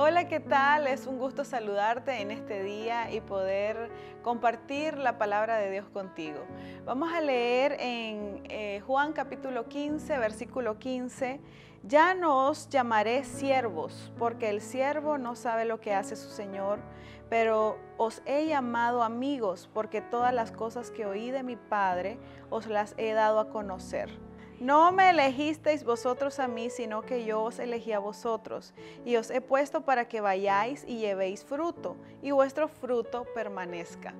Hola, ¿qué tal? Es un gusto saludarte en este día y poder compartir la palabra de Dios contigo. Vamos a leer en eh, Juan capítulo 15, versículo 15. Ya no os llamaré siervos, porque el siervo no sabe lo que hace su Señor, pero os he llamado amigos, porque todas las cosas que oí de mi Padre os las he dado a conocer. No me elegisteis vosotros a mí, sino que yo os elegí a vosotros, y os he puesto para que vayáis y llevéis fruto, y vuestro fruto permanezca.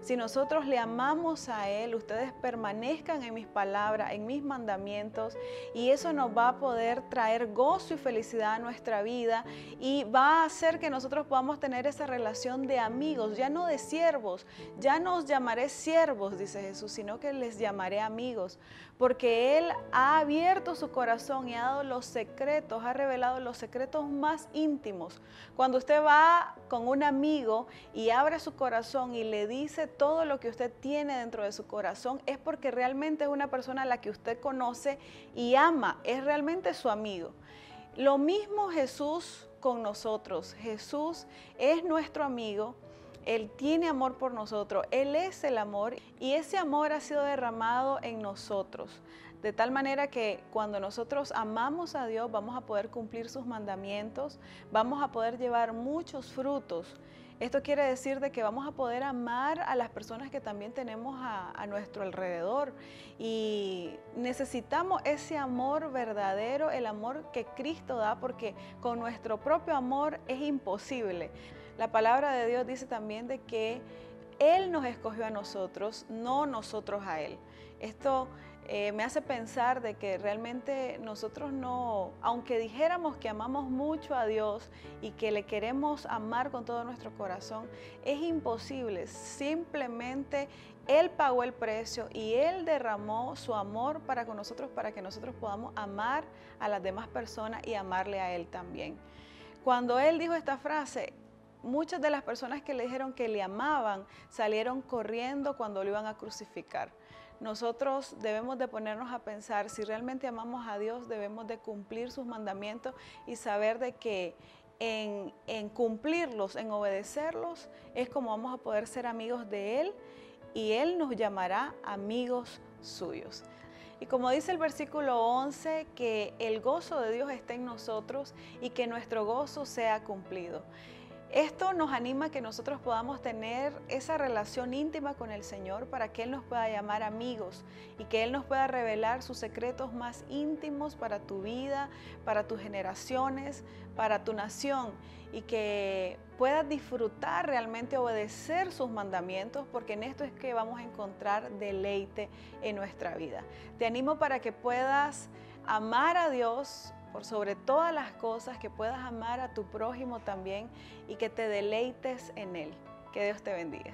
Si nosotros le amamos a Él, ustedes permanezcan en mis palabras, en mis mandamientos, y eso nos va a poder traer gozo y felicidad a nuestra vida y va a hacer que nosotros podamos tener esa relación de amigos, ya no de siervos, ya no os llamaré siervos, dice Jesús, sino que les llamaré amigos, porque Él ha abierto su corazón y ha dado los secretos, ha revelado los secretos más íntimos. Cuando usted va con un amigo y abre su corazón y le dice todo lo que usted tiene dentro de su corazón es porque realmente es una persona a la que usted conoce y ama, es realmente su amigo. Lo mismo Jesús con nosotros. Jesús es nuestro amigo. Él tiene amor por nosotros, Él es el amor y ese amor ha sido derramado en nosotros. De tal manera que cuando nosotros amamos a Dios vamos a poder cumplir sus mandamientos, vamos a poder llevar muchos frutos esto quiere decir de que vamos a poder amar a las personas que también tenemos a, nuestro alrededor y necesitamos ese amor verdadero, el amor que Cristo da, porque con nuestro propio amor es imposible. La palabra de Dios dice también de que Él nos escogió a nosotros, no nosotros a Él. Esto eh, me hace pensar de que realmente nosotros no, aunque dijéramos que amamos mucho a Dios y que le queremos amar con todo nuestro corazón, es imposible. Simplemente Él pagó el precio y Él derramó su amor para con nosotros, para que nosotros podamos amar a las demás personas y amarle a Él también. Cuando Él dijo esta frase, muchas de las personas que le dijeron que le amaban salieron corriendo cuando lo iban a crucificar nosotros debemos de ponernos a pensar, si realmente amamos a Dios, debemos de cumplir sus mandamientos y saber de que en, en, cumplirlos, en obedecerlos, es como vamos a poder ser amigos de Él y Él nos llamará amigos suyos. Y como dice el versículo 11, que el gozo de Dios está en nosotros y que nuestro gozo sea cumplido. Esto nos anima a que nosotros podamos tener esa relación íntima con el Señor para que Él nos pueda llamar amigos y que Él nos pueda revelar sus secretos más íntimos para tu vida, para tus generaciones, para tu nación y que puedas disfrutar realmente obedecer sus mandamientos porque en esto es que vamos a encontrar deleite en nuestra vida. Te animo para que puedas amar a Dios por sobre todas las cosas, que puedas amar a tu prójimo también y que te deleites en Él. Que Dios te bendiga.